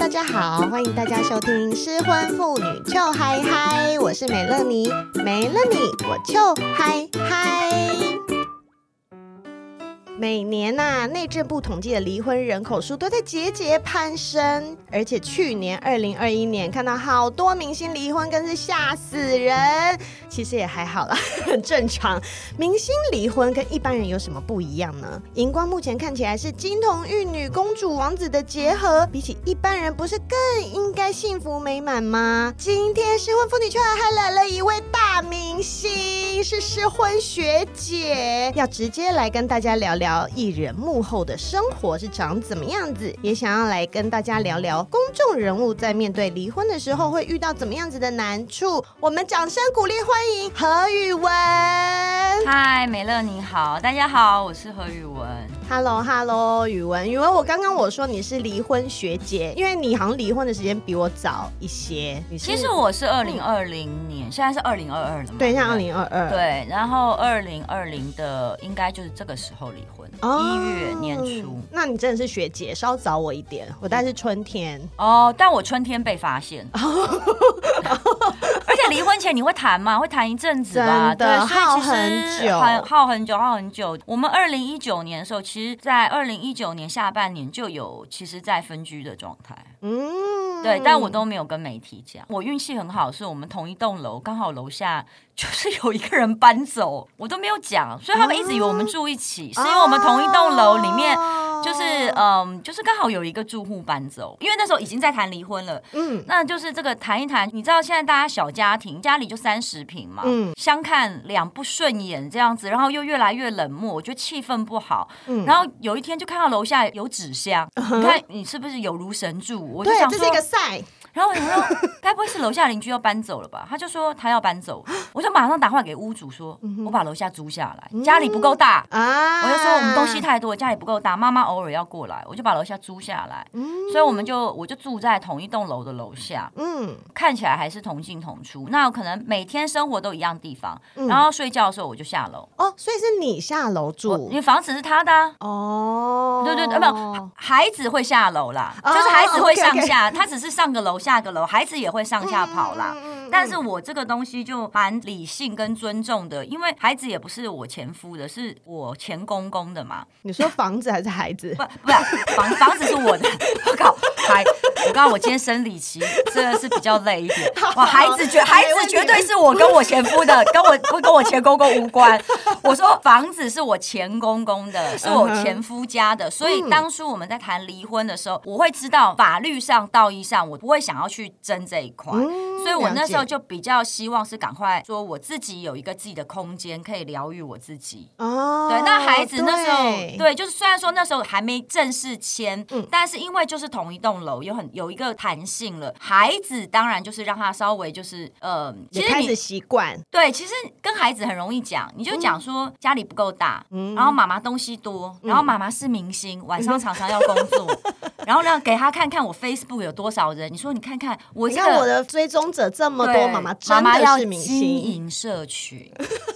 大家好，欢迎大家收听《失婚妇女臭嗨嗨》，我是美乐妮，没了你我臭嗨嗨。每年呐、内政部统计的离婚人口数都在节节攀升，而且去年二零二一年看到好多明星离婚，更是吓死人。其实也还好啦，很正常。明星离婚跟一般人有什么不一样呢？荧光目前看起来是金童玉女、公主王子的结合，比起一般人，不是更应该幸福美满吗？今天失婚妇女圈还来了一位大明星，是失婚学姐，要直接来跟大家聊聊。聊艺人幕后的生活是长怎么样子，也想要来跟大家聊聊公众人物在面对离婚的时候会遇到怎么样子的难处。我们掌声鼓励欢迎何宇文。嗨，美乐你好，大家好，我是何宇文。Hello，Hello，宇文，宇文，我刚刚我说你是离婚学姐，因为你好像离婚的时间比我早一些。其实我是二零二零年，嗯、现在是二零二二了嘛？对，像二零二二。对，然后二零二零的应该就是这个时候离婚。一、oh, 月年初，那你真的是学姐，稍早我一点，我大概是春天哦，oh, 但我春天被发现，而且离婚前你会谈吗？会谈一阵子吧，对，耗很久，耗很久，耗很久。我们二零一九年的时候，其实，在二零一九年下半年就有，其实，在分居的状态，嗯，对，但我都没有跟媒体讲。我运气很好，是我们同一栋楼，刚好楼下。就是有一个人搬走，我都没有讲，所以他们一直以为我们住一起，是因为我们同一栋楼里面，就是嗯，就是刚好有一个住户搬走，因为那时候已经在谈离婚了，嗯，那就是这个谈一谈，你知道现在大家小家庭，家里就三十平嘛，嗯，相看两不顺眼这样子，然后又越来越冷漠，我觉得气氛不好，嗯，然后有一天就看到楼下有纸箱，你看你是不是有如神助？我就想说，这是一个赛。然后我想说，该不会是楼下邻居要搬走了吧？他就说他要搬走，我就马上打电话给屋主说，我把楼下租下来，家里不够大啊。我就说东西太多，家里不够大，妈妈偶尔要过来，我就把楼下租下来。所以我们就我就住在同一栋楼的楼下，嗯，看起来还是同进同出。那可能每天生活都一样地方，然后睡觉的时候我就下楼。哦，所以是你下楼住，因为房子是他的。哦，对对对，没有，孩子会下楼啦，就是孩子会上下，他只是上个楼。下个楼，孩子也会上下跑啦。嗯、但是我这个东西就蛮理性跟尊重的，因为孩子也不是我前夫的，是我前公公的嘛。你说房子还是孩子？不不，房房子是我的。我靠，孩，我刚刚我今天生理期真的是比较累一点。哇，孩子绝孩子绝对是我跟我前夫的，跟我不跟我前公公无关。我说房子是我前公公的，是我前夫家的，所以当初我们在谈离婚的时候，我会知道法律上、道义上，我不会想。想要去争这一块，嗯、所以我那时候就比较希望是赶快说我自己有一个自己的空间，可以疗愈我自己。哦，对，那孩子那时候对，对，就是虽然说那时候还没正式签，嗯，但是因为就是同一栋楼，有很有一个弹性了。孩子当然就是让他稍微就是呃，其实你开始习惯。对，其实跟孩子很容易讲，你就讲说家里不够大，嗯，然后妈妈东西多，然后妈妈是明星，晚 上常常要工作，嗯、然后让给他看看我 Facebook 有多少人，你说你。看看我，你看我的追踪者这么多，妈妈真的是明星，经营社群，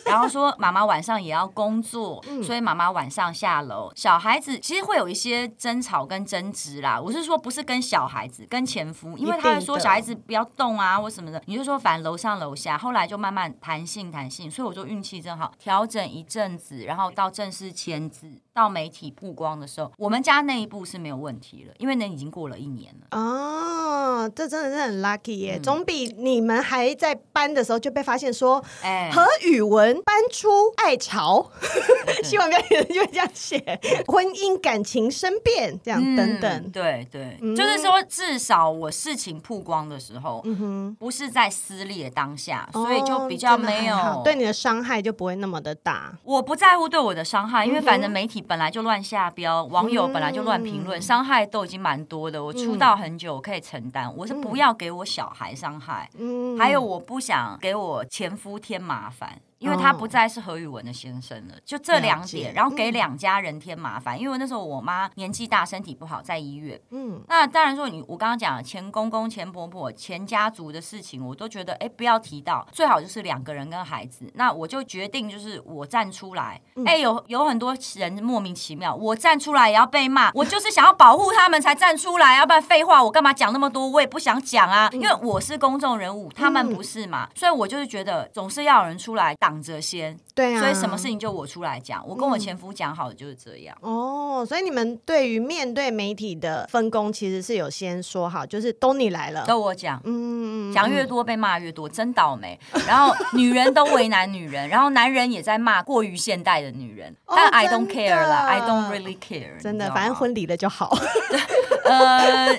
然后说妈妈晚上也要工作，所以妈妈晚上下楼。小孩子其实会有一些争吵跟争执啦。我是说，不是跟小孩子，跟前夫，因为他说小孩子不要动啊或什么的，你就说反正楼上楼下。后来就慢慢弹性弹性，所以我就运气真好，调整一阵子，然后到正式签字，到媒体曝光的时候，我们家那一步是没有问题了，因为那已经过了一年了。哦。哦，这真的是很 lucky 耶，嗯、总比你们还在搬的时候就被发现说，哎，何宇文搬出爱巢，希望没有人就会这样写，婚姻感情生变这样、嗯、等。等，对对，嗯、就是说至少我事情曝光的时候，嗯哼，不是在撕裂当下，所以就比较没有、哦、对你的伤害就不会那么的大。我不在乎对我的伤害，因为反正媒体本来就乱下标，嗯、网友本来就乱评论，伤、嗯、害都已经蛮多的。我出道很久，我可以承担。我是不要给我小孩伤害，嗯、还有我不想给我前夫添麻烦。因为他不再是何宇文的先生了，就这两点，然后给两家人添麻烦。因为那时候我妈年纪大，身体不好，在医院。嗯，那当然说你，我刚刚讲前公公、前婆婆、前家族的事情，我都觉得哎，不要提到，最好就是两个人跟孩子。那我就决定，就是我站出来。哎，有有很多人莫名其妙，我站出来也要被骂。我就是想要保护他们才站出来，要不然废话，我干嘛讲那么多？我也不想讲啊，因为我是公众人物，他们不是嘛，所以我就是觉得总是要有人出来打。挡着先，对啊，所以什么事情就我出来讲，我跟我前夫讲好的就是这样。哦，所以你们对于面对媒体的分工，其实是有先说好，就是都你来了，都我讲，嗯，讲越多被骂越多，真倒霉。然后女人都为难女人，然后男人也在骂过于现代的女人，但 I don't care 了，I don't really care，真的，反正婚离了就好。呃，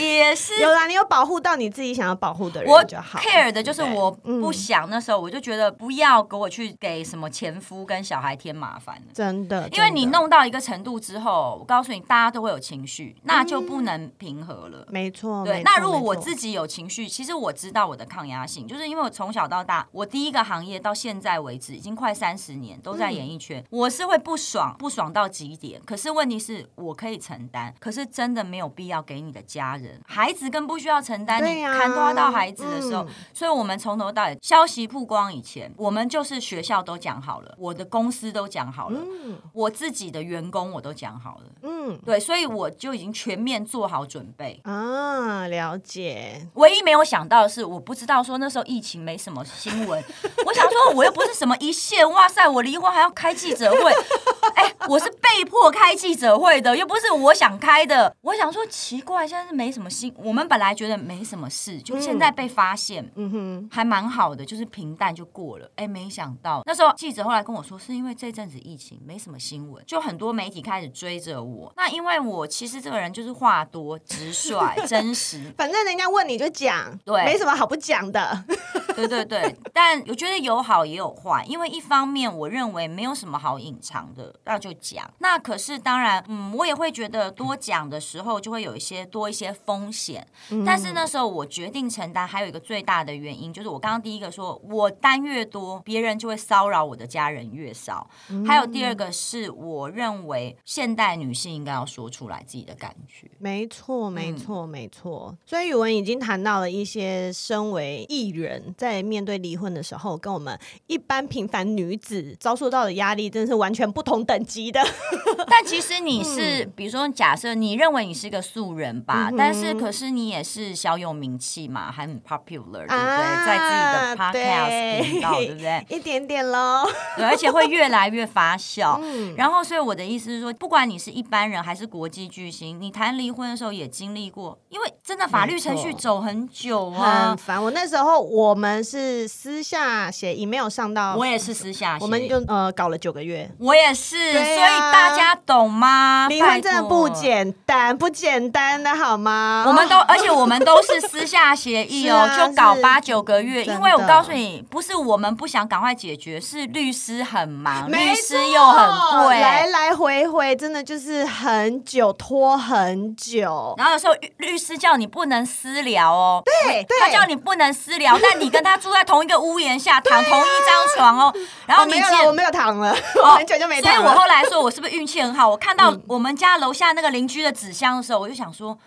也是有啦，你有保护到你自己想要保护的人就好。我 care 的就是我不想那时候我就觉得不要给我去给什么前夫跟小孩添麻烦了，真的。因为你弄到一个程度之后，我告诉你，大家都会有情绪，那就不能平和了。没错，对。那如果我自己有情绪，其实我知道我的抗压性，就是因为我从小到大，我第一个行业到现在为止已经快三十年都在演艺圈，我是会不爽，不爽到极点。可是问题是我可以承担，可是真的没有。必要给你的家人、孩子更不需要承担。你看拖到孩子的时候，所以我们从头到尾消息曝光以前，我们就是学校都讲好了，我的公司都讲好了，我自己的员工我都讲好了。嗯，对，所以我就已经全面做好准备啊。了解。唯一没有想到的是，我不知道说那时候疫情没什么新闻。我想说，我又不是什么一线，哇塞，我离婚还要开记者会。哎，我是被迫开记者会的，又不是我想开的。我想说。说奇怪，现在是没什么新。我们本来觉得没什么事，就现在被发现，嗯哼，还蛮好的，就是平淡就过了。哎，没想到那时候记者后来跟我说，是因为这阵子疫情没什么新闻，就很多媒体开始追着我。那因为我其实这个人就是话多、直率、真实，反正人家问你就讲，对，没什么好不讲的。对对对，但我觉得有好也有坏，因为一方面我认为没有什么好隐藏的，那就讲。那可是当然，嗯，我也会觉得多讲的时候就会有一些多一些风险。嗯、但是那时候我决定承担，还有一个最大的原因就是我刚刚第一个说，我单越多，别人就会骚扰我的家人越少。嗯、还有第二个是我认为现代女性应该要说出来自己的感觉。没错，没错，嗯、没错。所以宇文已经谈到了一些身为艺人在。面对离婚的时候，跟我们一般平凡女子遭受到的压力，真的是完全不同等级的。但其实你是，嗯、比如说，假设你认为你是个素人吧，嗯、但是可是你也是小有名气嘛，还很 popular，对不对？啊、在自己的 podcast 频道，对不对？一点点喽。对，而且会越来越发酵。嗯、然后，所以我的意思是说，不管你是一般人还是国际巨星，你谈离婚的时候也经历过，因为真的法律程序走很久啊，很烦。我那时候我们。是私下写 email 上到，我也是私下写，我们就呃搞了九个月，我也是，啊、所以大家懂吗？离婚真的不简单，不简单的好吗？我们都，而且我们都是私下协议哦，啊、就搞八九个月，因为我告诉你，不是我们不想赶快解决，是律师很忙，律师又很贵，来来回回真的就是很久，拖很久。然后有时候律师叫你不能私聊哦，对，对他叫你不能私聊，但你跟他。住在同一个屋檐下，躺同一张床哦。然后你没有，我没有躺了，我很久就没躺了。所以我后来说，我是不是运气很好？我看到我们家楼下那个邻居的纸箱的时候，我就想说。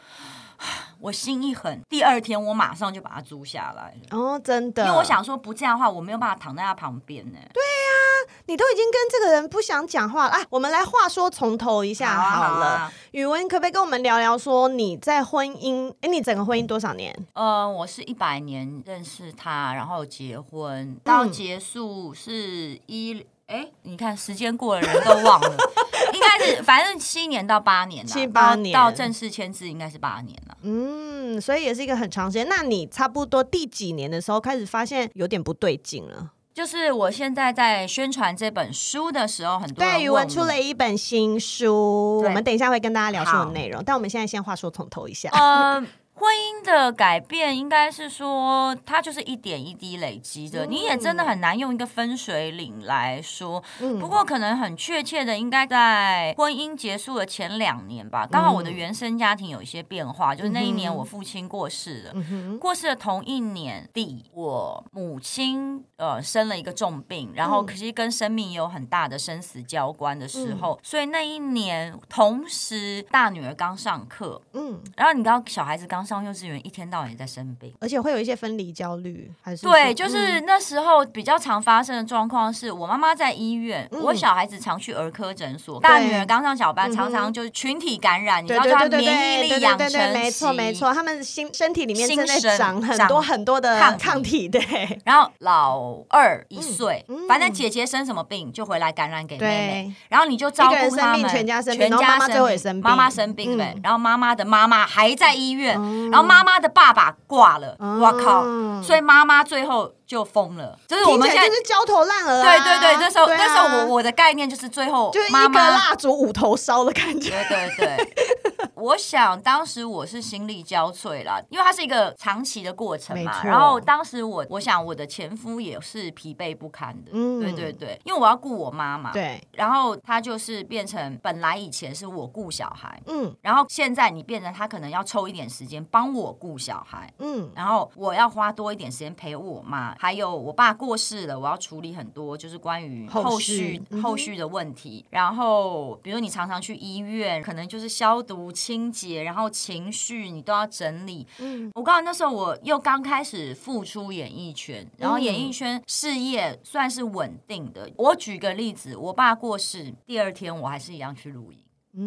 我心一狠，第二天我马上就把它租下来哦，真的，因为我想说不这样的话，我没有办法躺在他旁边呢。对呀、啊，你都已经跟这个人不想讲话了啊！我们来话说从头一下好了。宇文，可不可以跟我们聊聊说你在婚姻？哎，你整个婚姻多少年？呃，我是一百年认识他，然后结婚到结束是一。哎，你看时间过了，人都忘了，应该是反正七年到八年，七八年到，正式签字应该是八年了。嗯，所以也是一个很长时间。那你差不多第几年的时候开始发现有点不对劲了？就是我现在在宣传这本书的时候，很多人对，语文出了一本新书，我们等一下会跟大家聊书的内容，但我们现在先话说从头一下。呃婚姻的改变应该是说，它就是一点一滴累积的。你也真的很难用一个分水岭来说。不过可能很确切的，应该在婚姻结束的前两年吧。刚好我的原生家庭有一些变化，就是那一年我父亲过世了。过世的同一年底，我母亲呃生了一个重病，然后可是跟生命也有很大的生死交关的时候，所以那一年同时大女儿刚上课，嗯，然后你知道小孩子刚。上幼稚园一天到晚也在生病，而且会有一些分离焦虑，还是对，就是那时候比较常发生的状况是，我妈妈在医院，嗯、我小孩子常去儿科诊所，大女儿刚上小班，常常就是群体感染，嗯、你知道，他免疫力养成，没错没错，他们心身体里面正在长很多很多的抗抗体，对。然后老二一岁，嗯、反正姐姐生什么病就回来感染给妹妹，然后你就照顾他们，全家生病，全家生病，妈妈生病对，然后妈妈的妈妈还在医院。然后妈妈的爸爸挂了，我靠！所以妈妈最后。就疯了，就是我们现在就是焦头烂额。对对对，那时候那时候我我的概念就是最后就是一个蜡烛五头烧的感觉。对对对，我想当时我是心力交瘁啦，因为它是一个长期的过程嘛。然后当时我我想我的前夫也是疲惫不堪的。嗯，对对对，因为我要顾我妈嘛。对。然后他就是变成本来以前是我顾小孩，嗯，然后现在你变成他可能要抽一点时间帮我顾小孩，嗯，然后我要花多一点时间陪我妈。还有我爸过世了，我要处理很多就是关于后续后续的问题。然后，比如你常常去医院，可能就是消毒清洁，然后情绪你都要整理。嗯，我告诉你，那时候我又刚开始复出演艺圈，然后演艺圈事业算是稳定的。我举个例子，我爸过世第二天，我还是一样去录影。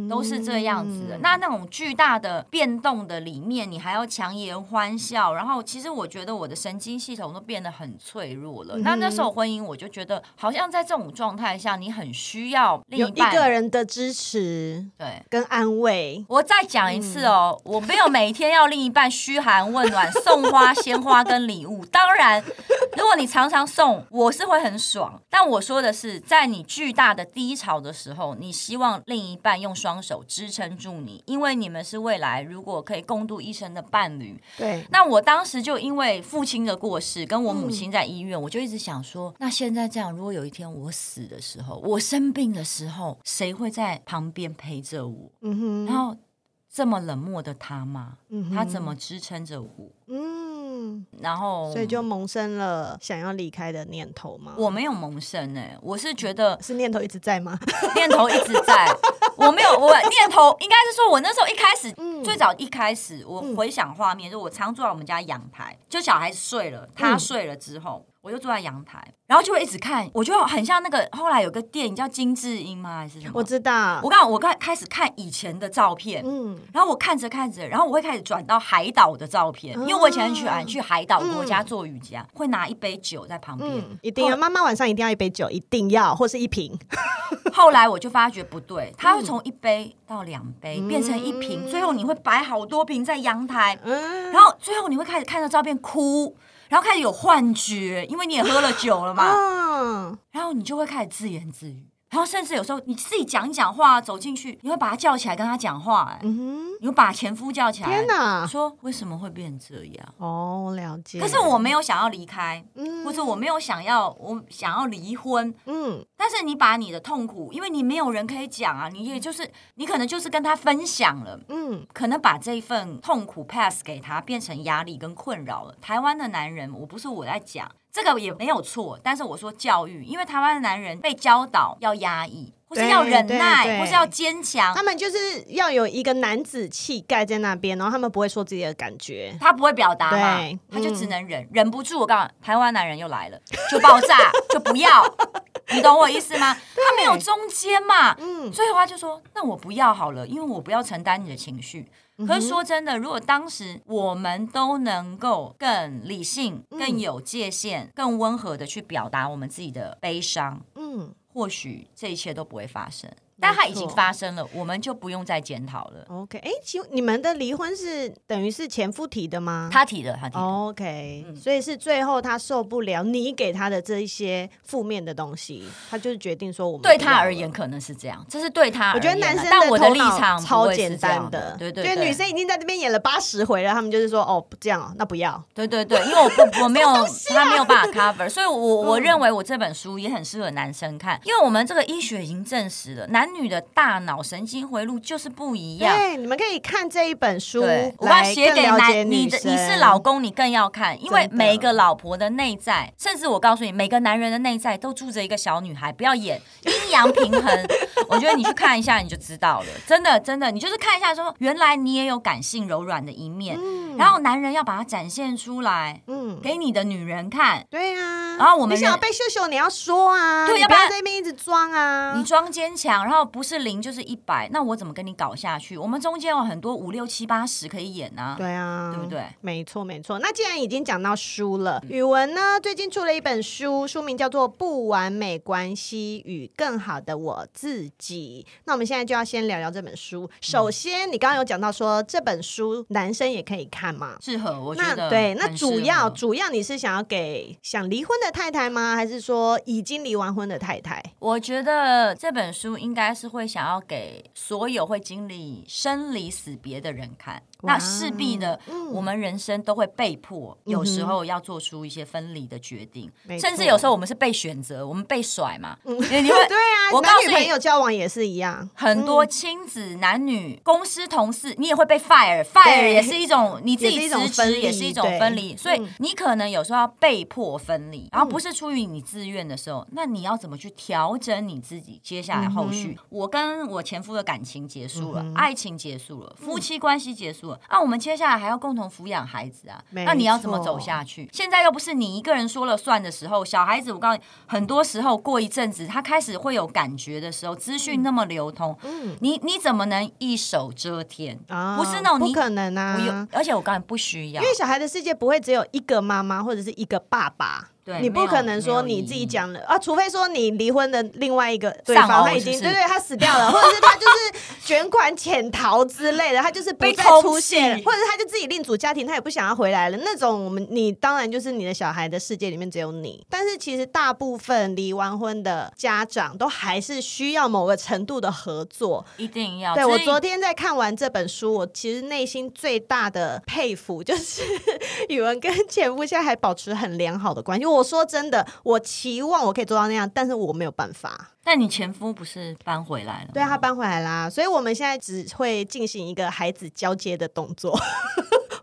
都是这样子的，那那种巨大的变动的里面，你还要强颜欢笑，然后其实我觉得我的神经系统都变得很脆弱了。那那时候婚姻，我就觉得好像在这种状态下，你很需要另一半个人的支持，对，跟安慰。我再讲一次哦，我没有每天要另一半嘘寒问暖、送花、鲜花跟礼物。当然，如果你常常送，我是会很爽。但我说的是，在你巨大的低潮的时候，你希望另一半用。双手支撑住你，因为你们是未来如果可以共度一生的伴侣。对，那我当时就因为父亲的过世，跟我母亲在医院，嗯、我就一直想说，那现在这样，如果有一天我死的时候，我生病的时候，谁会在旁边陪着我？嗯哼，然后这么冷漠的他吗？嗯，他怎么支撑着我？嗯。嗯，然后所以就萌生了想要离开的念头吗？我没有萌生哎，我是觉得是念头一直在吗？念头一直在，我没有，我念头应该是说，我那时候一开始，嗯、最早一开始，我回想画面，就我常坐在我们家阳台，就小孩子睡了，他睡了之后。嗯我就坐在阳台，然后就会一直看，我就很像那个后来有个电影叫金智英吗？还是什么？我知道。我刚我刚开始看以前的照片，嗯，然后我看着看着，然后我会开始转到海岛的照片，因为我以前很喜欢去海岛国家做瑜伽，会拿一杯酒在旁边，一定要妈妈晚上一定要一杯酒，一定要或是一瓶。后来我就发觉不对，它会从一杯到两杯变成一瓶，最后你会摆好多瓶在阳台，嗯然后最后你会开始看到照片哭。然后开始有幻觉，因为你也喝了酒了嘛。嗯。然后你就会开始自言自语，然后甚至有时候你自己讲一讲话，走进去，你会把他叫起来跟他讲话，哎，嗯哼，你会把前夫叫起来，天哪，说为什么会变这样？哦，了解。可是我没有想要离开，嗯，或者我没有想要，我想要离婚，嗯。但是你把你的痛苦，因为你没有人可以讲啊，你也就是你可能就是跟他分享了，嗯，可能把这一份痛苦 pass 给他，变成压力跟困扰了。台湾的男人，我不是我在讲这个也没有错，但是我说教育，因为台湾的男人被教导要压抑，或是要忍耐，或是要坚强，他们就是要有一个男子气概在那边，然后他们不会说自己的感觉，他不会表达嘛，他就只能忍，嗯、忍不住。我告诉你，台湾男人又来了，就爆炸，就不要。你懂我意思吗？他没有中间嘛，嗯，所以的话就说，那我不要好了，因为我不要承担你的情绪。可是说真的，如果当时我们都能够更理性、更有界限、嗯、更温和的去表达我们自己的悲伤，嗯。或许这一切都不会发生。但它已经发生了，我们就不用再检讨了。OK，哎，其实你们的离婚是等于是前夫提的吗？他提的，他提的。OK，嗯，所以是最后他受不了你给他的这一些负面的东西，他就是决定说我们对他而言可能是这样，这是对他而言。我觉得男生但我的立场超简单的，对对，对，对，女生已经在这边演了八十回了，他们就是说哦，不这样哦，那不要。对对对，因为我不我 没有他没有办法 cover，所以我我认为我这本书也很适合男生看，因为我们这个医学已经证实了，男女的大脑。神经回路就是不一样。对，你们可以看这一本书，我要写给男你的，你是老公，你更要看，因为每一个老婆的内在，甚至我告诉你，每个男人的内在都住着一个小女孩。不要演阴阳平衡，我觉得你去看一下你就知道了。真的，真的，你就是看一下说，原来你也有感性柔软的一面。嗯，然后男人要把它展现出来，嗯，给你的女人看。对啊，然后我们你想要被秀秀，你要说啊，对，要不要在那边一直装啊？你装坚强，然后不是零就是。一百，那我怎么跟你搞下去？我们中间有很多五六七八十可以演啊，对啊，对不对？没错，没错。那既然已经讲到书了，语文呢最近出了一本书，书名叫做《不完美关系与更好的我自己》。那我们现在就要先聊聊这本书。首先，你刚刚有讲到说这本书男生也可以看吗？适合，我觉得。对，那主要主要你是想要给想离婚的太太吗？还是说已经离完婚的太太？我觉得这本书应该应该是会想要。给所有会经历生离死别的人看。那势必的，我们人生都会被迫，有时候要做出一些分离的决定，甚至有时候我们是被选择，我们被甩嘛。你会对啊，我告诉朋友交往也是一样，很多亲子、男女、公司同事，你也会被 fire，fire 也是一种你自己辞职，也是一种分离。所以你可能有时候要被迫分离，然后不是出于你自愿的时候，那你要怎么去调整你自己？接下来后续，我跟我前夫的感情结束了，爱情结束了，夫妻关系结束了。那、啊、我们接下来还要共同抚养孩子啊，那你要怎么走下去？现在又不是你一个人说了算的时候，小孩子，我告诉你，很多时候过一阵子，他开始会有感觉的时候，资讯那么流通，嗯，你你怎么能一手遮天？啊，不是那种你不可能啊，而且我告诉你不需要，因为小孩的世界不会只有一个妈妈或者是一个爸爸。对你不可能说你自己讲了啊，除非说你离婚的另外一个对方他已经对对，他死掉了，或者是他就是卷款潜逃之类的，他就是不再出现，或者是他就自己另组家庭，他也不想要回来了。那种我们你当然就是你的小孩的世界里面只有你，但是其实大部分离完婚的家长都还是需要某个程度的合作，一定要。对，我昨天在看完这本书，我其实内心最大的佩服就是 语文跟前夫现在还保持很良好的关系。我说真的，我期望我可以做到那样，但是我没有办法。但你前夫不是搬回来了？对啊，他搬回来啦，所以我们现在只会进行一个孩子交接的动作。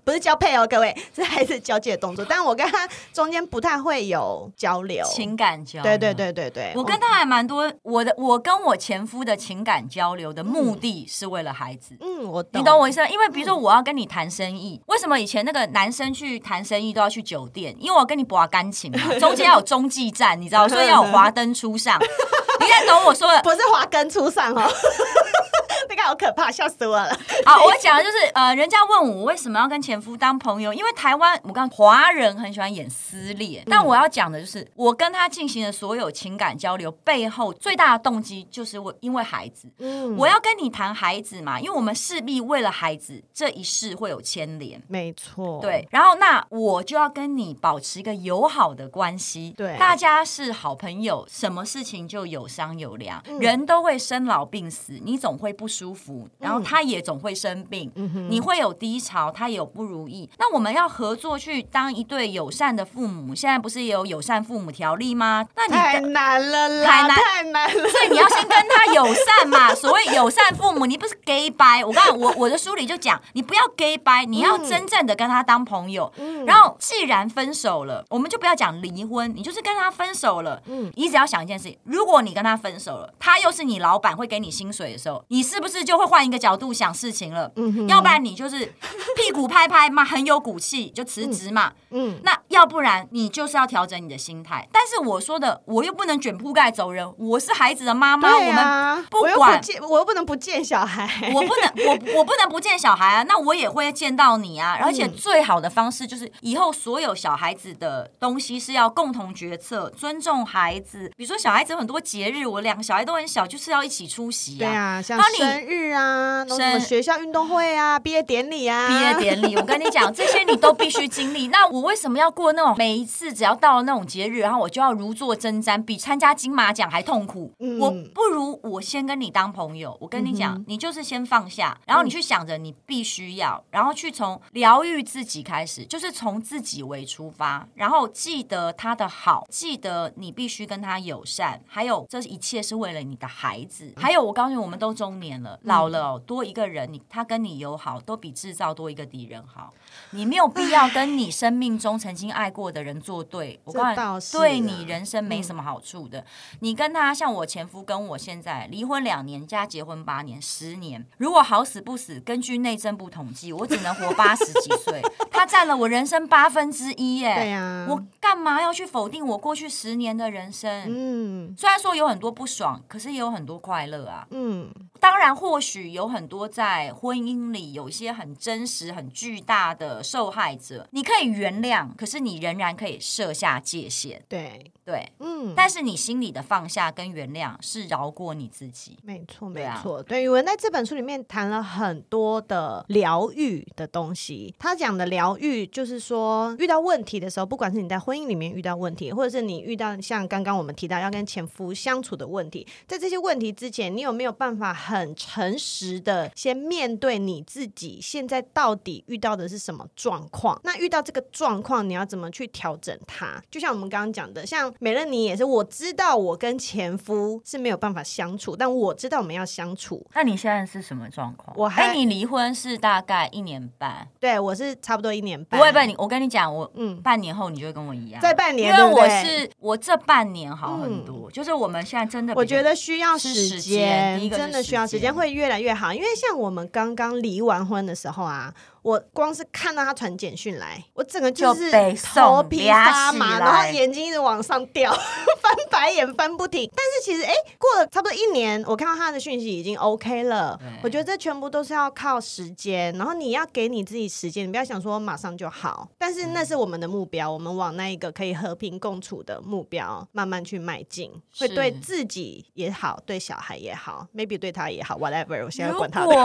不是交配哦，各位，这还是交接的动作。但我跟他中间不太会有交流，情感交流。对对对对对，我跟他还蛮多。我的我跟我前夫的情感交流的目的是为了孩子。嗯，我懂。你懂我意思吗？因为比如说我要跟你谈生意，为什么以前那个男生去谈生意都要去酒店？因为我跟你博感情嘛，中间要有中继站，你知道，所以要有华灯初上。你在懂我说的？不是华灯初上哦。这个好可怕，笑死我了。好，我讲的就是，呃，人家问我为什么要跟前夫当朋友，因为台湾我刚华人很喜欢演撕裂，但我要讲的就是，我跟他进行的所有情感交流背后最大的动机就是我因为孩子，嗯，我要跟你谈孩子嘛，因为我们势必为了孩子这一世会有牵连，没错，对，然后那我就要跟你保持一个友好的关系，对，大家是好朋友，什么事情就有商有量，嗯，人都会生老病死，你总会不舒服，然后他也总会生病，嗯、你会有低潮，他也有不如意。那我们要合作去当一对友善的父母。现在不是也有友善父母条例吗？那你太难了啦，太难，太难了。所以你要先跟他友善嘛。所谓友善父母，你不是 gay 掰。我刚才我我的书里就讲，你不要 gay 掰，你要真正的跟他当朋友。嗯、然后既然分手了，我们就不要讲离婚，你就是跟他分手了。嗯，你只要想一件事情，如果你跟他分手了，他又是你老板，会给你薪水的时候，你是不是？是就会换一个角度想事情了。嗯哼，要不然你就是屁股拍拍嘛，很有骨气就辞职嘛。嗯，那要不然你就是要调整你的心态。但是我说的，我又不能卷铺盖走人，我是孩子的妈妈，啊、我们不管，我又不，能不见小孩，我不能，我我不能不见小孩啊。那我也会见到你啊。而且最好的方式就是以后所有小孩子的东西是要共同决策，尊重孩子。比如说小孩子有很多节日，我两个小孩都很小，就是要一起出席啊。对啊，像生日啊，什么学校运动会啊，毕业典礼啊，毕业典礼，我跟你讲，这些你都必须经历。那我为什么要过那种每一次只要到了那种节日，然后我就要如坐针毡，比参加金马奖还痛苦？嗯、我不如我先跟你当朋友。我跟你讲，嗯、你就是先放下，然后你去想着你必须要，然后去从疗愈自己开始，就是从自己为出发，然后记得他的好，记得你必须跟他友善，还有这一切是为了你的孩子。还有，我告诉你，我们都中年了，老了多一个人，你他跟你友好，都比制造多一个敌人好。你没有必要跟你生命中曾经爱过的人作对，我告诉你，对你人生没什么好处的。你跟他像我前夫跟我现在离婚两年加结婚八年，十年，如果好死不死，根据内政部统计，我只能活八十几岁，他占了我人生八分之一耶。对呀，我干嘛要去否定我过去十年的人生？嗯，虽然说有很多不爽，可是也有很多快乐啊。嗯。当然，或许有很多在婚姻里有一些很真实、很巨大的受害者，你可以原谅，可是你仍然可以设下界限。对对，嗯。但是你心里的放下跟原谅是饶过你自己。没错，没错。对，宇文在这本书里面谈了很多的疗愈的东西。他讲的疗愈，就是说遇到问题的时候，不管是你在婚姻里面遇到问题，或者是你遇到像刚刚我们提到要跟前夫相处的问题，在这些问题之前，你有没有办法？很诚实的，先面对你自己现在到底遇到的是什么状况？那遇到这个状况，你要怎么去调整它？就像我们刚刚讲的，像美乐妮也是，我知道我跟前夫是没有办法相处，但我知道我们要相处。那你现在是什么状况？我还你离婚是大概一年半，对我是差不多一年半。不会不会，你我跟你讲，我嗯，半年后你就会跟我一样，在半年，因为我是我这半年好很多，嗯、就是我们现在真的，我觉得需要时间，真的需要。时间会越来越好，因为像我们刚刚离完婚的时候啊。我光是看到他传简讯来，我整个就是头皮发麻，然后眼睛一直往上掉，翻白眼翻不停。但是其实，哎，过了差不多一年，我看到他的讯息已经 OK 了。我觉得这全部都是要靠时间，然后你要给你自己时间，你不要想说马上就好。但是那是我们的目标，我们往那一个可以和平共处的目标慢慢去迈进，会对自己也好，对小孩也好，maybe 对他也好，whatever。我现在管他的。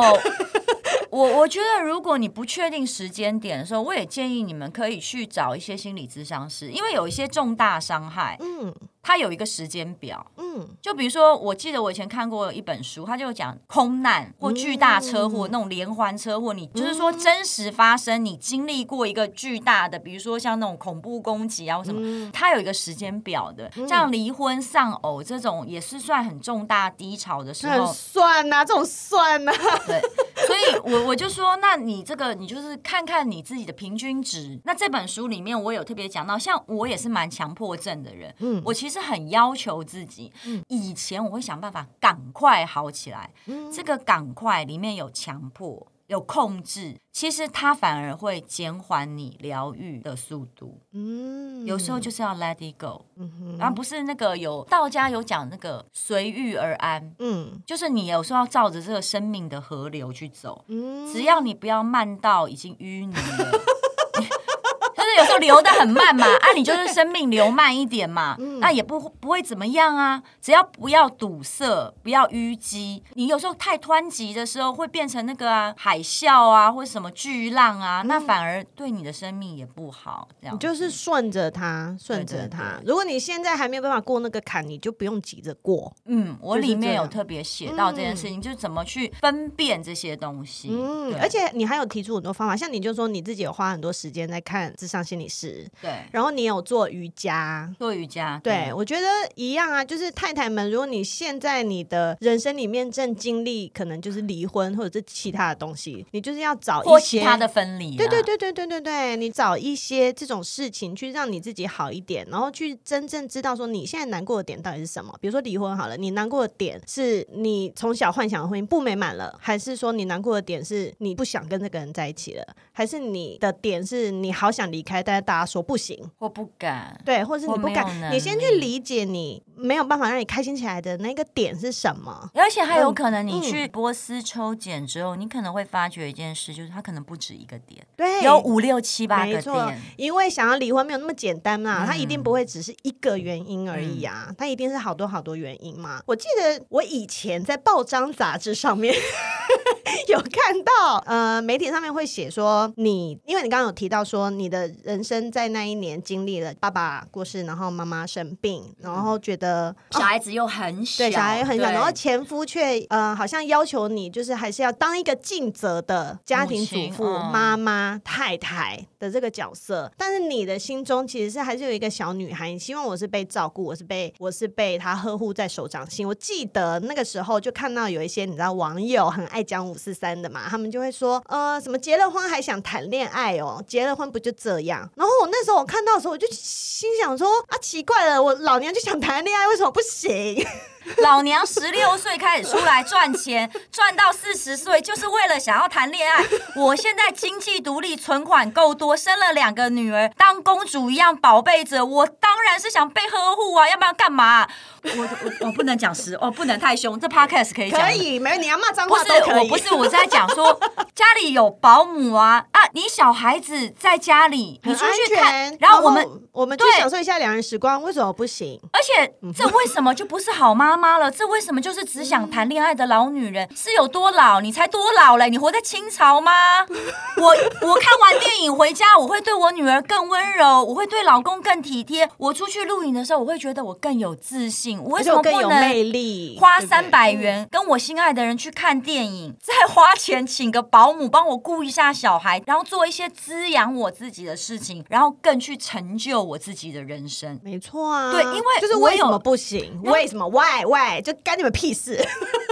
我我觉得，如果你不确定时间点的时候，我也建议你们可以去找一些心理咨商师，因为有一些重大伤害，嗯。它有一个时间表，嗯，就比如说，我记得我以前看过一本书，它就讲空难或巨大车祸、嗯、那种连环车祸，你就是说真实发生，你经历过一个巨大的，比如说像那种恐怖攻击啊或什么，嗯、它有一个时间表的。像离婚丧偶这种也是算很重大低潮的时候，算呐、啊，这种算呐、啊，对。所以我我就说，那你这个你就是看看你自己的平均值。那这本书里面我有特别讲到，像我也是蛮强迫症的人，嗯，我其实。是很要求自己。嗯以前我会想办法赶快好起来，这个赶快里面有强迫、有控制，其实它反而会减缓你疗愈的速度。嗯，有时候就是要 let it go，然后不是那个有道家有讲那个随遇而安。嗯，就是你有时候要照着这个生命的河流去走。嗯，只要你不要慢到已经淤泥了。有时候流的很慢嘛，啊，你就是生命流慢一点嘛，嗯、那也不不会怎么样啊。只要不要堵塞，不要淤积。你有时候太湍急的时候，会变成那个啊海啸啊，或者什么巨浪啊，嗯、那反而对你的生命也不好。这样你就是顺着它，顺着它。如果你现在还没有办法过那个坎，你就不用急着过。嗯，我里面有特别写到这件事情，嗯、就是怎么去分辨这些东西。嗯，而且你还有提出很多方法，像你就说你自己有花很多时间在看智商心理师，对，然后你有做瑜伽，做瑜伽，对，我觉得一样啊，就是太太们，如果你现在你的人生里面正经历，可能就是离婚或者是其他的东西，你就是要找一些他的分离。对对对对对对对，你找一些这种事情去让你自己好一点，然后去真正知道说你现在难过的点到底是什么。比如说离婚好了，你难过的点是你从小幻想的婚姻不美满了，还是说你难过的点是你不想跟这个人在一起了，还是你的点是你好想离开，但是大家说不行或不敢，对，或者是你不敢，你先去理解你没有办法让你开心起来的那个点是什么，而且还有可能你去波斯抽检之后，嗯、你可能会发觉一件事，就是它可能不止一个点，对，有五六七八个点，因为想要离婚没有那么简单嘛，它、嗯、一定不会只是一个原因而已啊，它、嗯、一定是好多好多原因嘛。我记得我以前在报章杂志上面。有看到，呃，媒体上面会写说你，因为你刚刚有提到说你的人生在那一年经历了爸爸过世，然后妈妈生病，然后觉得、嗯哦、小孩子又很小，对，小孩又很小，然后前夫却呃好像要求你就是还是要当一个尽责的家庭主妇、妈妈、太太的这个角色，但是你的心中其实是还是有一个小女孩，你希望我是被照顾，我是被我是被他呵护在手掌心。我记得那个时候就看到有一些你知道网友很爱讲五四三的嘛，他们就会说，呃，什么结了婚还想谈恋爱哦？结了婚不就这样？然后我那时候我看到的时候，我就心想说，啊，奇怪了，我老娘就想谈恋爱，为什么不行？老娘十六岁开始出来赚钱，赚到四十岁，就是为了想要谈恋爱。我现在经济独立，存款够多，生了两个女儿，当公主一样宝贝着。我当然是想被呵护啊，要不然干嘛？我我我不能讲实，哦，不能太凶。这 podcast 可以讲，可以，没有你要骂脏话都可以。不是，我不是我在讲说家里有保姆啊啊，你小孩子在家里，你出去看，然后我们我们去享受一下两人时光，为什么不行？而且这为什么就不是好妈？妈了，这为什么就是只想谈恋爱的老女人？是有多老？你才多老嘞？你活在清朝吗？我我看完电影回家，我会对我女儿更温柔，我会对老公更体贴。我出去露营的时候，我会觉得我更有自信。我为什么不能花三百元跟我心爱的人去看电影，再花钱请个保姆帮我顾一下小孩，然后做一些滋养我自己的事情，然后更去成就我自己的人生？没错啊，对，因为就是为什么不行？为什么？Why？Why？，就干你们屁事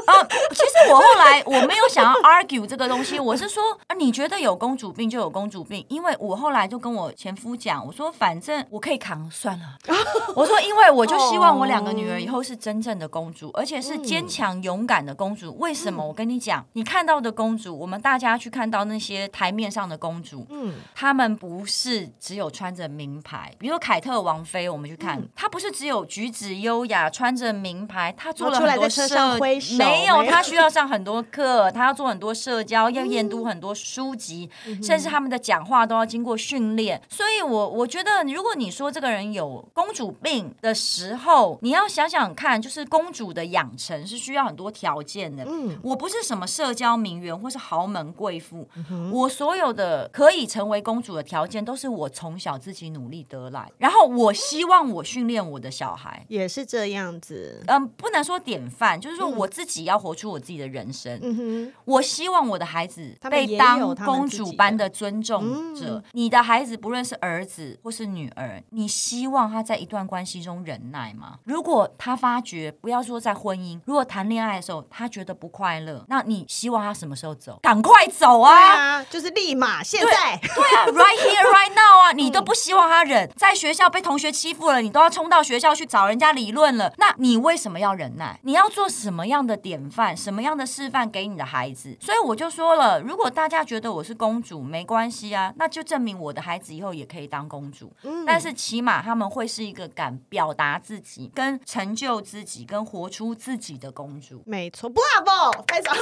啊！其实我后来我没有想要 argue 这个东西，我是说啊，你觉得有公主病就有公主病，因为我后来就跟我前夫讲，我说反正我可以扛，算了。我说因为我就希望我两个女儿以后是真正的公主，而且是坚强勇敢的公主。为什么？我跟你讲，你看到的公主，我们大家去看到那些台面上的公主，嗯，她们不是只有穿着名牌，比如说凯特王妃，我们去看，她不是只有举止优雅，穿着名牌。她做了很多社，没有，他需要上很多课，他要做很多社交，要研读很多书籍，嗯、甚至他们的讲话都要经过训练。所以我，我我觉得，如果你说这个人有公主病的时候，你要想想看，就是公主的养成是需要很多条件的。嗯，我不是什么社交名媛或是豪门贵妇，嗯、我所有的可以成为公主的条件，都是我从小自己努力得来。然后，我希望我训练我的小孩也是这样子。嗯。不能说典范，就是说我自己要活出我自己的人生。嗯、我希望我的孩子被当公主般的尊重者。嗯、你的孩子不论是儿子或是女儿，你希望他在一段关系中忍耐吗？如果他发觉，不要说在婚姻，如果谈恋爱的时候他觉得不快乐，那你希望他什么时候走？赶快走啊！啊就是立马现在。对，对啊，right here, right now 啊！你都不希望他忍，在学校被同学欺负了，你都要冲到学校去找人家理论了。那你为什么要？忍耐，你要做什么样的典范，什么样的示范给你的孩子？所以我就说了，如果大家觉得我是公主，没关系啊，那就证明我的孩子以后也可以当公主。嗯，但是起码他们会是一个敢表达自己、跟成就自己、跟活出自己的公主。没错，Bravo，非常。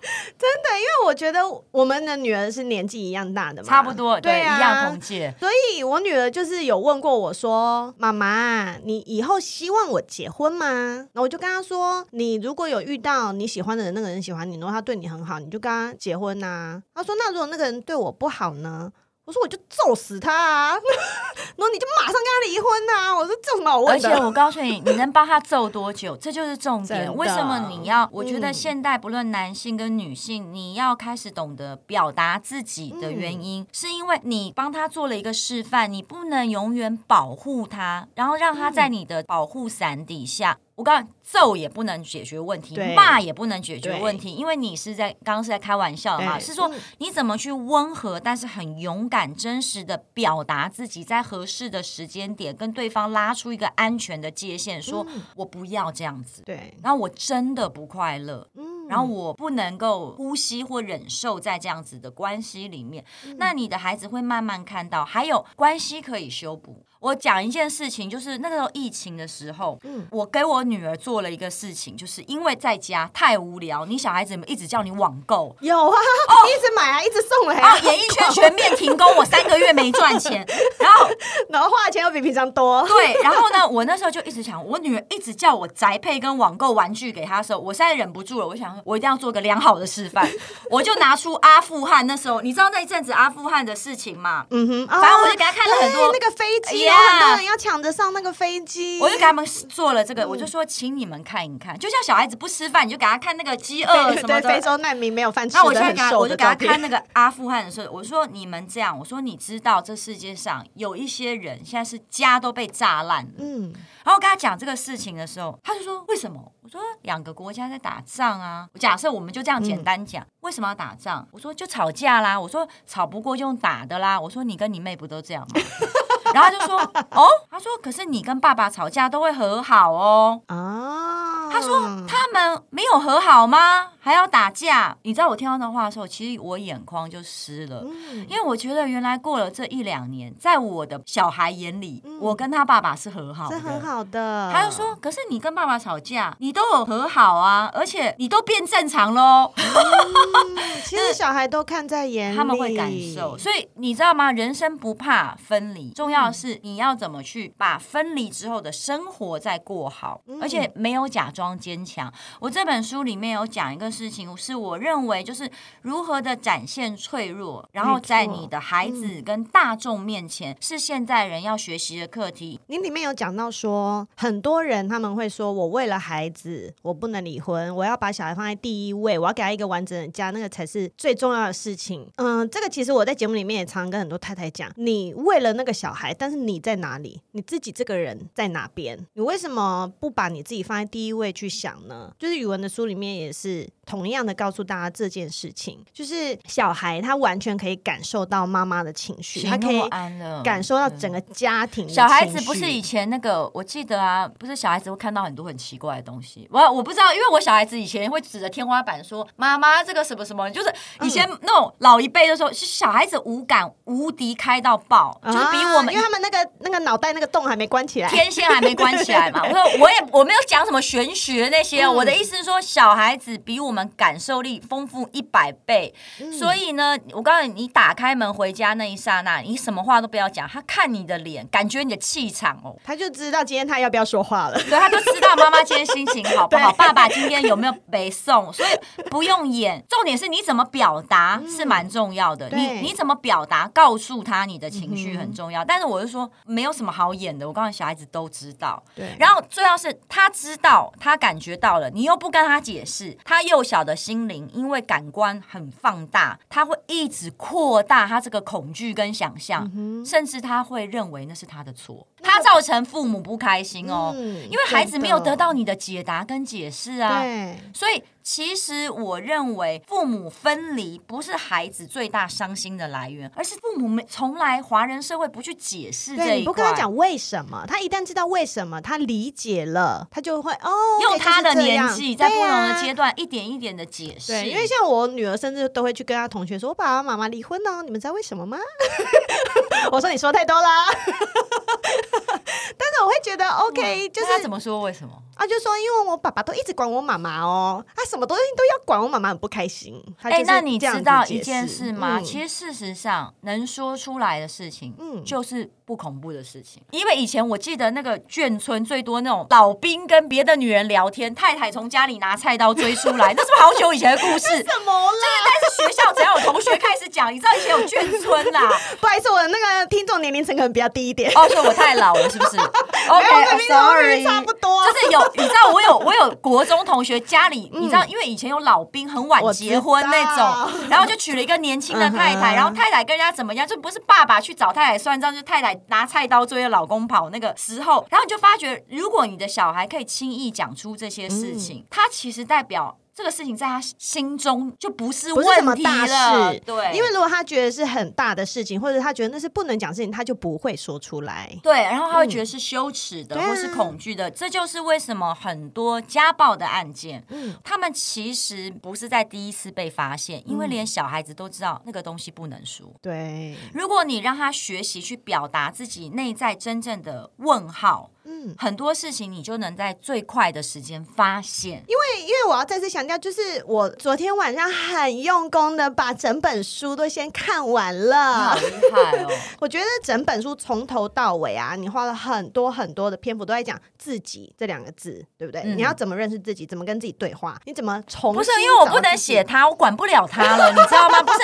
真的，因为我觉得我们的女儿是年纪一样大的嘛，差不多，对，对啊，一样同届。所以我女儿就是有问过我说：“妈妈，你以后希望我结婚吗？”那我就跟她说：“你如果有遇到你喜欢的人，那个人喜欢你，然后他对你很好，你就跟他结婚呐。”她说：“那如果那个人对我不好呢？”我说我就揍死他啊！然后你就马上跟他离婚呐、啊！我说这有什么好问的？而且我告诉你，你能帮他揍多久？这就是重点。为什么你要？我觉得现代不论男性跟女性，嗯、你要开始懂得表达自己的原因，嗯、是因为你帮他做了一个示范，你不能永远保护他，然后让他在你的保护伞底下。我告诉你，揍也不能解决问题，骂也不能解决问题，因为你是在刚刚是在开玩笑的嘛，是说你怎么去温和，但是很勇敢、真实的表达自己，在合适的时间点跟对方拉出一个安全的界限，说我不要这样子，对，然后我真的不快乐，嗯然后我不能够呼吸或忍受在这样子的关系里面，那你的孩子会慢慢看到，还有关系可以修补。我讲一件事情，就是那个时候疫情的时候，嗯，我给我女儿做了一个事情，就是因为在家太无聊，你小孩子们一直叫你网购，有啊，哦，一直买啊，一直送来啊，演艺圈全面停工，我三个月没赚钱，然后 然后花的钱又比平常多，对，然后呢，我那时候就一直想，我女儿一直叫我宅配跟网购玩具给她的时候，我现在忍不住了，我想我一定要做个良好的示范，我就拿出阿富汗那时候，你知道那一阵子阿富汗的事情吗？嗯哼，反正我就给她看了很多那个飞机。很多人要抢着上那个飞机，我就给他们做了这个，我就说，请你们看一看，就像小孩子不吃饭，你就给他看那个饥饿什么的。非洲难民没有饭吃。那我现在给他，我就给他看那个阿富汗的时候，我说你们这样，我说你知道这世界上有一些人现在是家都被炸烂了。嗯，然后我跟他讲这个事情的时候，他就说为什么？我说两个国家在打仗啊。假设我们就这样简单讲，为什么要打仗？我说就吵架啦。我说吵不过就用打的啦。我说你跟你妹不都这样吗？然后他就说：“哦，他说，可是你跟爸爸吵架都会和好哦。”啊，他说他们没有和好吗？还要打架？你知道我听到那话的时候，其实我眼眶就湿了，嗯、因为我觉得原来过了这一两年，在我的小孩眼里，嗯、我跟他爸爸是和好的，是很好的。他就说：“可是你跟爸爸吵架，你都有和好啊，而且你都变正常喽。嗯” 其实小孩都看在眼里，他们会感受。所以你知道吗？人生不怕分离，重要的。是你要怎么去把分离之后的生活再过好，而且没有假装坚强。我这本书里面有讲一个事情，是我认为就是如何的展现脆弱，然后在你的孩子跟大众面前是现在人要学习的课题。你里面有讲到说，很多人他们会说，我为了孩子，我不能离婚，我要把小孩放在第一位，我要给他一个完整的家，那个才是最重要的事情。嗯，这个其实我在节目里面也常常跟很多太太讲，你为了那个小孩。但是你在哪里？你自己这个人在哪边？你为什么不把你自己放在第一位去想呢？就是语文的书里面也是同样的告诉大家这件事情，就是小孩他完全可以感受到妈妈的情绪，他可以感受到整个家庭。小孩子不是以前那个，我记得啊，不是小孩子会看到很多很奇怪的东西。我我不知道，因为我小孩子以前会指着天花板说：“妈妈，这个什么什么。”就是以前那种老一辈的时候，是小孩子无感无敌开到爆，就是比我们。因为他们那个那个脑袋那个洞还没关起来，天线还没关起来嘛？我说我也我没有讲什么玄学那些，我的意思是说，小孩子比我们感受力丰富一百倍，所以呢，我告诉你，你打开门回家那一刹那，你什么话都不要讲，他看你的脸，感觉你的气场哦，他就知道今天他要不要说话了，对，他就知道妈妈今天心情好 不好，爸爸今天有没有背诵，所以不用演，重点是你怎么表达是蛮重要的，你你怎么表达，告诉他你的情绪很重要，但是我。就说没有什么好演的，我告诉你，小孩子都知道。对，然后最要是他知道，他感觉到了，你又不跟他解释，他幼小的心灵因为感官很放大，他会一直扩大他这个恐惧跟想象，嗯、甚至他会认为那是他的错，他造成父母不开心哦，嗯、因为孩子没有得到你的解答跟解释啊，所以。其实我认为，父母分离不是孩子最大伤心的来源，而是父母没从来华人社会不去解释这一块。你不跟他讲为什么，他一旦知道为什么，他理解了，他就会哦，用他的年纪在不同的阶段一点一点的解释。对，因为像我女儿，甚至都会去跟她同学说：“我爸爸妈妈离婚哦，你们知道为什么吗？” 我说：“你说太多了。” 但是我会觉得 OK，就是他怎么说？为什么？啊，就说因为我爸爸都一直管我妈妈哦，他什么东西都要管我妈妈，很不开心。哎，那你知道一件事吗？其实事实上能说出来的事情，嗯，就是不恐怖的事情。因为以前我记得那个眷村最多那种老兵跟别的女人聊天，太太从家里拿菜刀追出来，那是不是好久以前的故事？什么了？就是但是学校只要有同学开始讲，你知道以前有眷村啦。不好意思，我的那个听众年龄层可能比较低一点。哦，所以我太老了，是不是？OK，sorry，差不多。就是有，你知道我有我有国中同学家里，你知道，因为以前有老兵很晚结婚那种，然后就娶了一个年轻的太太，然后太太跟人家怎么样，就不是爸爸去找太太算账，就是太太拿菜刀追着老公跑那个时候，然后你就发觉，如果你的小孩可以轻易讲出这些事情，他其实代表。这个事情在他心中就不是问题了，不是什么大事，对，因为如果他觉得是很大的事情，或者他觉得那是不能讲事情，他就不会说出来。对，然后他会觉得是羞耻的，嗯、或是恐惧的。这就是为什么很多家暴的案件，嗯，他们其实不是在第一次被发现，因为连小孩子都知道那个东西不能说。对，如果你让他学习去表达自己内在真正的问号。嗯，很多事情你就能在最快的时间发现。因为，因为我要再次强调，就是我昨天晚上很用功的把整本书都先看完了，好厉害哦！我觉得整本书从头到尾啊，你花了很多很多的篇幅都在讲自己这两个字，对不对？嗯、你要怎么认识自己，怎么跟自己对话，你怎么重？不是因为我不能写他，我管不了他了，你知道吗？不是，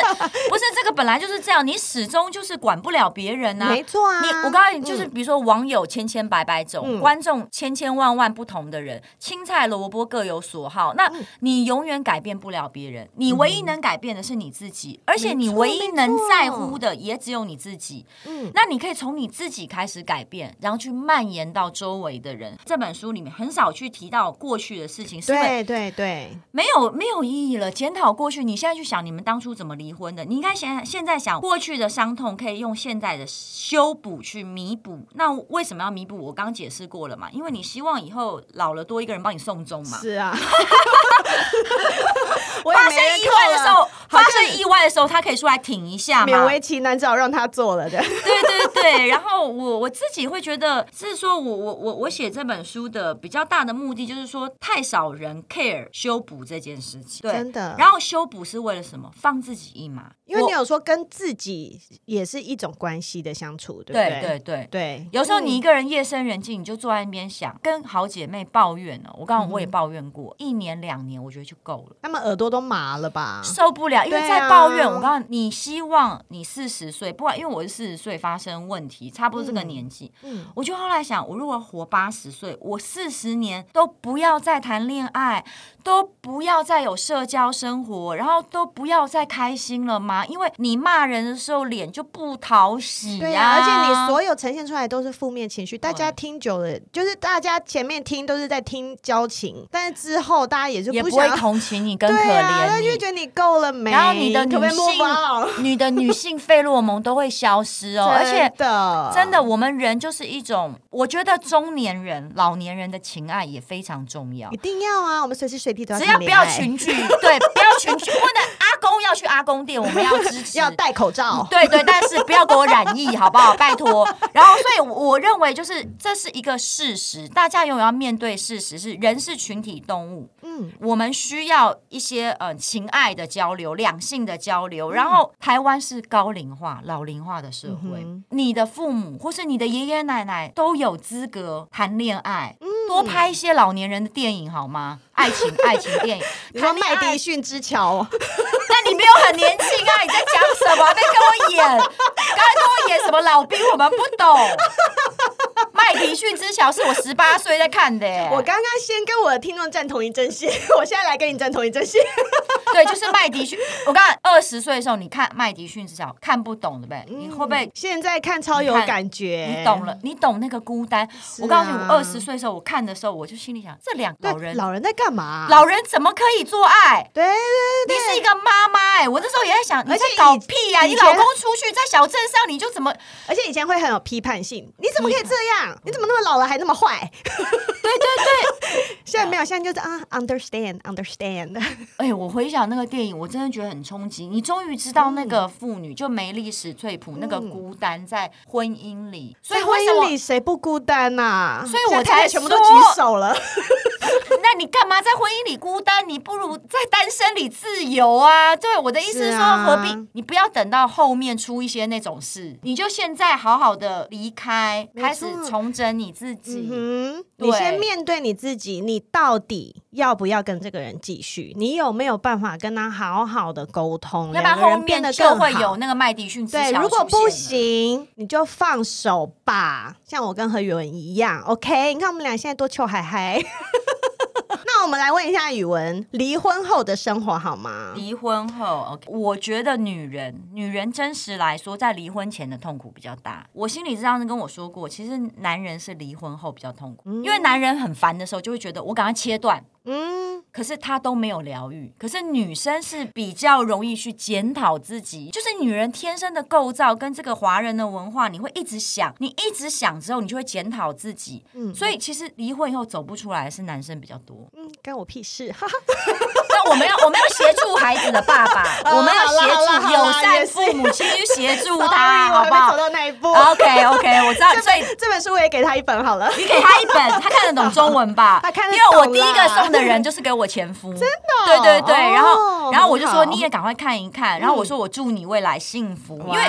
不是这个本来就是这样，你始终就是管不了别人啊。没错啊，你我告诉你，就是比如说网友千千百百。嗯、观众千千万万不同的人，青菜萝卜各有所好。那你永远改变不了别人，你唯一能改变的是你自己，嗯、而且你唯一能在乎的也只有你自己。嗯，那你可以从你自己开始改变，然后去蔓延到周围的人。这本书里面很少去提到过去的事情，对对对，没有没有意义了。检讨过去，你现在去想你们当初怎么离婚的，你应该现现在想过去的伤痛，可以用现在的修补去弥补。那为什么要弥补？我刚。解释过了嘛？因为你希望以后老了多一个人帮你送终嘛。是啊。我发生意外的时候，发生意外的时候，他可以出来挺一下嘛。勉为其难，只好让他做了的。对对对。然后我我自己会觉得，是说我我我我写这本书的比较大的目的，就是说太少人 care 修补这件事情。对。真的。然后修补是为了什么？放自己一马。因为你有说跟自己也是一种关系的相处，对不对？对对对对。有时候你一个人夜深人静，你就坐在那边想，跟好姐妹抱怨了。我刚刚我也抱怨过，一年两年，我觉得就够了。他们耳朵都麻了吧？受不了，因为在抱怨。我告诉你，你希望你四十岁，不管因为我是四十岁发生问题，差不多这个年纪。嗯，我就后来想，我如果活八十岁，我四十年都不要再谈恋爱，都不要再有社交生活，然后都不要再开心了吗？因为你骂人的时候脸就不讨喜呀，对啊，而且你所有呈现出来都是负面情绪，大家听久了，就是大家前面听都是在听交情，但是之后大家也就也，不会同情你 跟可怜你，对啊，就觉得你够了没？然后你的女性，你的女性费洛蒙都会消失哦，而且真的，我们人就是一种，我觉得中年人、老年人的情爱也非常重要，一定要啊，我们随时随地都要，只要不要群聚，对，不要群聚，不能阿 公要去阿公店，我们要支持。要戴口罩，对对，但是不要给我染疫，好不好？拜托。然后，所以我认为，就是这是一个事实，大家永远要面对事实，是人是群体动物。嗯，我们需要一些呃情爱的交流，两性的交流。然后，台湾是高龄化、老龄化的社会，嗯、你的父母或是你的爷爷奶奶都有资格谈恋爱。嗯，多拍一些老年人的电影好吗？爱情 爱情电影，你说麦迪逊之桥。那你没有很年轻啊？你在讲什么？在跟我演？刚才跟我演什么老兵？我们不懂。麦迪逊之桥是我十八岁在看的。我刚刚先跟我的听众站同一阵线，我现在来跟你站同一阵线。对，就是麦迪逊。我刚刚二十岁的时候，你看麦迪逊之桥看不懂，对不对？嗯、你会不会现在看超有感觉？你，你懂了，你懂那个孤单。啊、我告诉你，我二十岁的时候，我看的时候，我就心里想：这两个老人，老人在干嘛？老人怎么可以做爱？对对对，你是一个妈妈哎！我那时候也在想，你在搞屁呀、啊？你老公出去在小镇上，你就怎么？而且以前会很有批判性，你怎么可以这样？你怎么那么老了还那么坏？对对对，现在没有，现在就是啊，understand understand。哎，我回想。那个电影，我真的觉得很冲击。你终于知道那个妇女，就梅丽史翠普那个孤单在婚姻里，所以婚姻里谁不孤单呐？所以我才全部都举手了。那你干嘛在婚姻里孤单？你不如在单身里自由啊！对，我的意思是说，何必你不要等到后面出一些那种事，你就现在好好的离开，开始重整你自己。嗯，你先面对你自己，你到底要不要跟这个人继续？你有没有办法跟他好好的沟通？要不然后面就会有那个麦迪逊。对，如果不行，你就放手吧。像我跟何宇文一样，OK？你看我们俩现在多臭嗨嗨。那我们来问一下宇文，离婚后的生活好吗？离婚后，OK，我觉得女人，女人真实来说，在离婚前的痛苦比较大。我心理咨商师跟我说过，其实男人是离婚后比较痛苦，嗯、因为男人很烦的时候，就会觉得我赶快切断。嗯，可是他都没有疗愈。可是女生是比较容易去检讨自己，就是女人天生的构造跟这个华人的文化，你会一直想，你一直想之后，你就会检讨自己。嗯，所以其实离婚以后走不出来是男生比较多。嗯，关我屁事。那我们要我们要协助孩子的爸爸，我们要协助友善父母亲去协助他，好不好？走到那一步。OK OK，我知道。所以这本书我也给他一本好了。你给他一本，他看得懂中文吧？他看得懂。因为我第一个送。的人就是给我前夫，真的，对对对，然后然后我就说你也赶快看一看，然后我说我祝你未来幸福，因为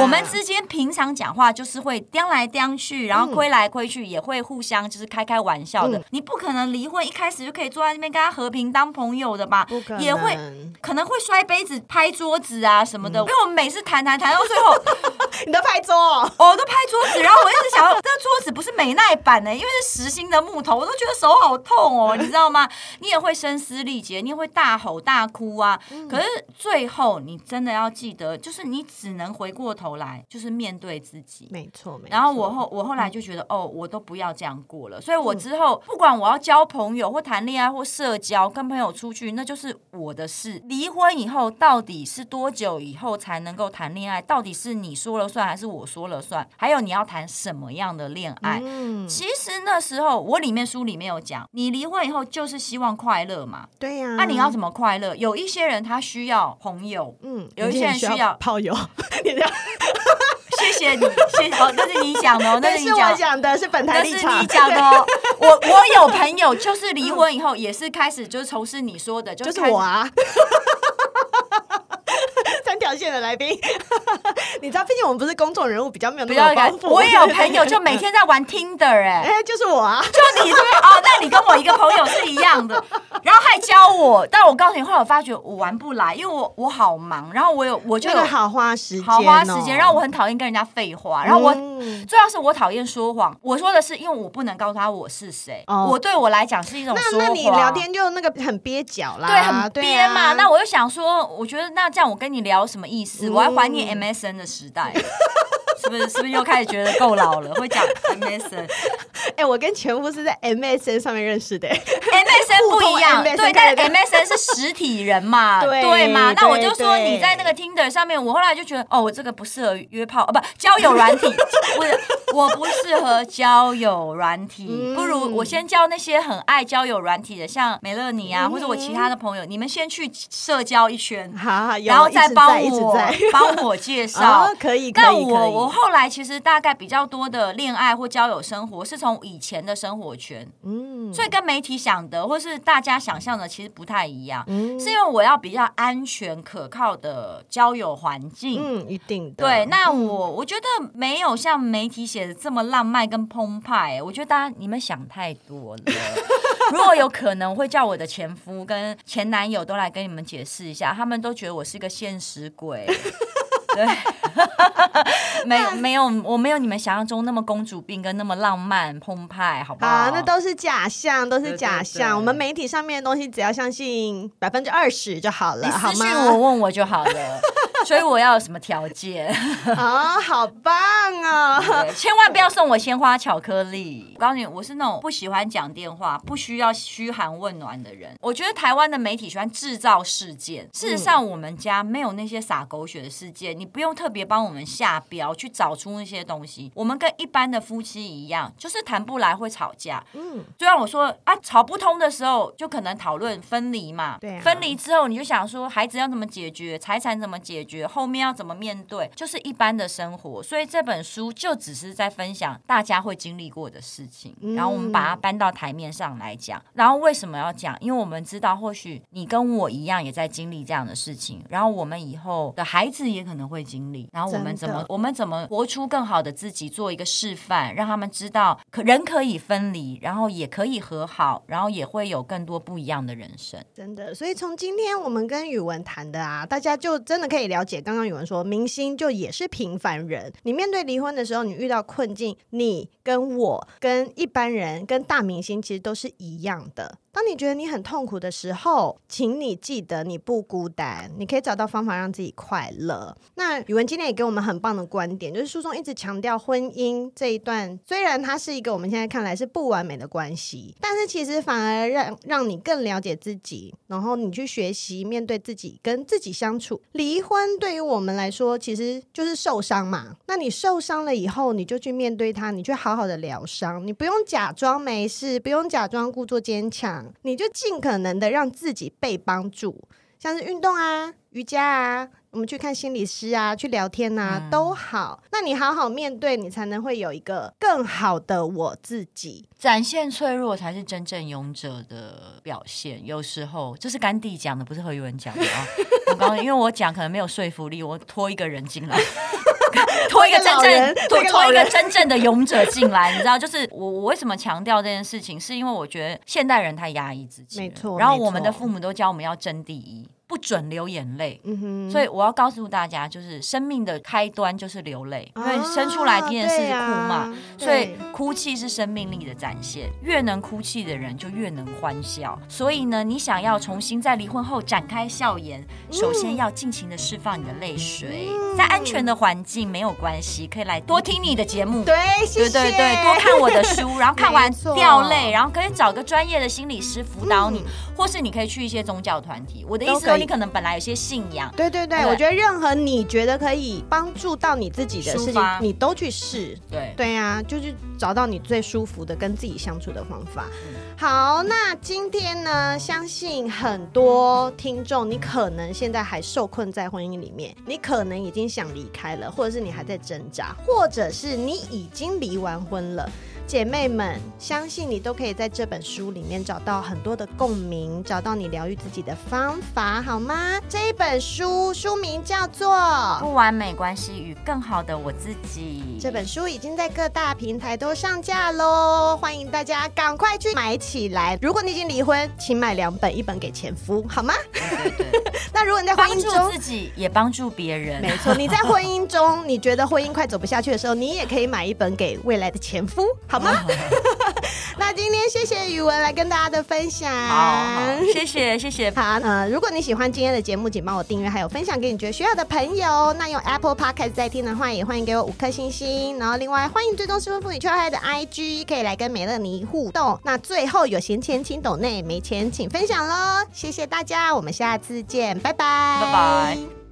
我们之间平常讲话就是会颠来颠去，然后亏来亏去，也会互相就是开开玩笑的。你不可能离婚一开始就可以坐在那边跟他和平当朋友的吧？也会可能会摔杯子、拍桌子啊什么的。因为我们每次谈谈谈到最后，你都拍桌，哦我都拍桌子，然后我一直想要，这桌子不是美耐板的，因为是实心的木头，我都觉得手好痛哦，你知道吗？你也会声嘶力竭，你也会大吼大哭啊！嗯、可是最后，你真的要记得，就是你只能回过头来，就是面对自己。没错，没错。然后我后我后来就觉得，嗯、哦，我都不要这样过了。所以我之后不管我要交朋友或谈恋爱或社交，跟朋友出去，那就是我的事。离婚以后，到底是多久以后才能够谈恋爱？到底是你说了算还是我说了算？还有你要谈什么样的恋爱？嗯、其实那时候我里面书里面有讲，你离婚以后就是希望。快乐嘛？对呀。那你要怎么快乐？有一些人他需要朋友，嗯，有一些人需要炮友。谢谢你，谢谢哦，那是你讲的哦，那是你讲的，是本台立场，那是你讲的哦。我我有朋友，就是离婚以后也是开始就是从事你说的，就是我啊。线的来宾，你知道，毕竟我们不是公众人物，比较没有那么丰富。我也有朋友，就每天在玩 Tinder，哎，哎，就是我啊，就你哦，那你跟我一个朋友是一样的，然后还教我，但我告诉你，后来我发觉我玩不来，因为我我好忙，然后我有我就有好花时间，好花时间，然后我很讨厌跟人家废话，然后我主要是我讨厌说谎，我说的是因为我不能告诉他我是谁，我对我来讲是一种说谎。那你聊天就那个很憋脚啦，对，很憋嘛。那我就想说，我觉得那这样我跟你聊什么意思？我还怀念 MSN 的时代。是不是是不是又开始觉得够老了？会讲 MSN？哎、欸，我跟前夫是在 MSN 上面认识的。MSN 不一样，对，但 MSN 是实体人嘛，对，对嘛？那我就说你在那个 Tinder 上面，我后来就觉得哦，我这个不适合约炮，哦，不，交友软体，不是，我不适合交友软体，嗯、不如我先交那些很爱交友软体的，像美乐妮啊，嗯、或者我其他的朋友，你们先去社交一圈，好好然后再帮我帮我介绍，哦，可以，可以，可以。我后来其实大概比较多的恋爱或交友生活是从以前的生活圈，嗯，所以跟媒体想的或是大家想象的其实不太一样，嗯，是因为我要比较安全可靠的交友环境，嗯，一定的，对。那我我觉得没有像媒体写的这么浪漫跟澎湃，我觉得大家你们想太多了。如果有可能，会叫我的前夫跟前男友都来跟你们解释一下，他们都觉得我是个现实鬼。对，没有 没有，我没有你们想象中那么公主病跟那么浪漫澎湃，好不好？啊，那都是假象，都是假象。对对对，我们媒体上面的东西，只要相信百分之二十就好了，好吗？你私讯我问我就好了。所以我要有什么条件？啊、哦，好棒哦！千万不要送我鲜花巧克力。我告诉你，我是那种不喜欢讲电话、不需要嘘寒问暖的人。我觉得台湾的媒体喜欢制造事件，事实上我们家没有那些撒狗血的事件，你不用特别帮我们下标去找出那些东西。我们跟一般的夫妻一样，就是谈不来会吵架。嗯，就像我说啊，吵不通的时候，就可能讨论分离嘛。对啊，分离之后你就想说，孩子要怎么解决，财产怎么解决，后面要怎么面对，就是一般的生活。所以这本书就只是在分享大家会经历过的事情，然后我们把它搬到台面上来讲。然后为什么要讲？因为我们知道，或许你跟我一样也在经历这样的事情，然后我们以后的孩子也可能会经历。然后我们怎么，我们怎么活出更好的自己，做一个示范，让他们知道可人可以分离，然后也可以和好，然后也会有更多不一样的人生。真的，所以从今天我们跟宇文谈的啊，大家就真的可以了解，刚刚语文说，明星就也是平凡人。你面对离婚的时候，你遇到困境，你跟我跟一般人跟大明星其实都是一样的。当你觉得你很痛苦的时候，请你记得你不孤单，你可以找到方法让自己快乐。那语文今天也给我们很棒的观点，就是书中一直强调婚姻这一段，虽然它是一个我们现在看来是不完美的关系，但是其实反而让让你更了解自己，然后你去学习面对自己，跟自己相处。离婚对于我们来说，其实就是受伤嘛。那你受伤了以后，你就去面对它，你去好好的疗伤，你不用假装没事，不用假装故作坚强。你就尽可能的让自己被帮助，像是运动啊、瑜伽啊，我们去看心理师啊，去聊天啊，嗯、都好。那你好好面对，你才能会有一个更好的我自己。展现脆弱才是真正勇者的表现。有时候这是甘地讲的，不是何宇文讲的啊。我刚刚因为我讲可能没有说服力，我拖一个人进来。拖一个真正拖拖一个真正的勇者进来，你知道，就是我我为什么强调这件事情，是因为我觉得现代人太压抑自己，没错。然后我们的父母都教我们要争第一。不准流眼泪，嗯哼，所以我要告诉大家，就是生命的开端就是流泪，因为生出来第一件事是哭嘛，啊、所以哭泣是生命力的展现。越能哭泣的人，就越能欢笑。所以呢，你想要重新在离婚后展开笑颜，首先要尽情的释放你的泪水，嗯、在安全的环境没有关系，可以来多听你的节目，对，谢谢，对对对，多看我的书，然后看完掉泪，然后可以找个专业的心理师辅导你，嗯、或是你可以去一些宗教团体。我的意思说，你可能本来有些信仰，对对对，对我觉得任何你觉得可以帮助到你自己的事情，你都去试。对对呀、啊，就是找到你最舒服的跟自己相处的方法。嗯、好，那今天呢，相信很多听众，你可能现在还受困在婚姻里面，你可能已经想离开了，或者是你还在挣扎，或者是你已经离完婚了。姐妹们，相信你都可以在这本书里面找到很多的共鸣，找到你疗愈自己的方法，好吗？这一本书书名叫做《不完美关系与更好的我自己》。这本书已经在各大平台都上架喽，欢迎大家赶快去买起来。如果你已经离婚，请买两本，一本给前夫，好吗？对对对。那如果你在婚姻中，自己也帮助别人，没错。你在婚姻中，你觉得婚姻快走不下去的时候，你也可以买一本给未来的前夫。好吗？那今天谢谢宇文来跟大家的分享，好，好，谢谢谢谢。好，呃，如果你喜欢今天的节目，请帮我订阅，还有分享给你觉得需要的朋友。那用 Apple Podcast 在听的话，也欢迎给我五颗星星。然后另外欢迎追踪失婚妇女圈爱的 IG，可以来跟美乐妮互动。那最后有闲钱请抖内，没钱请分享喽。谢谢大家，我们下次见，拜拜，拜拜。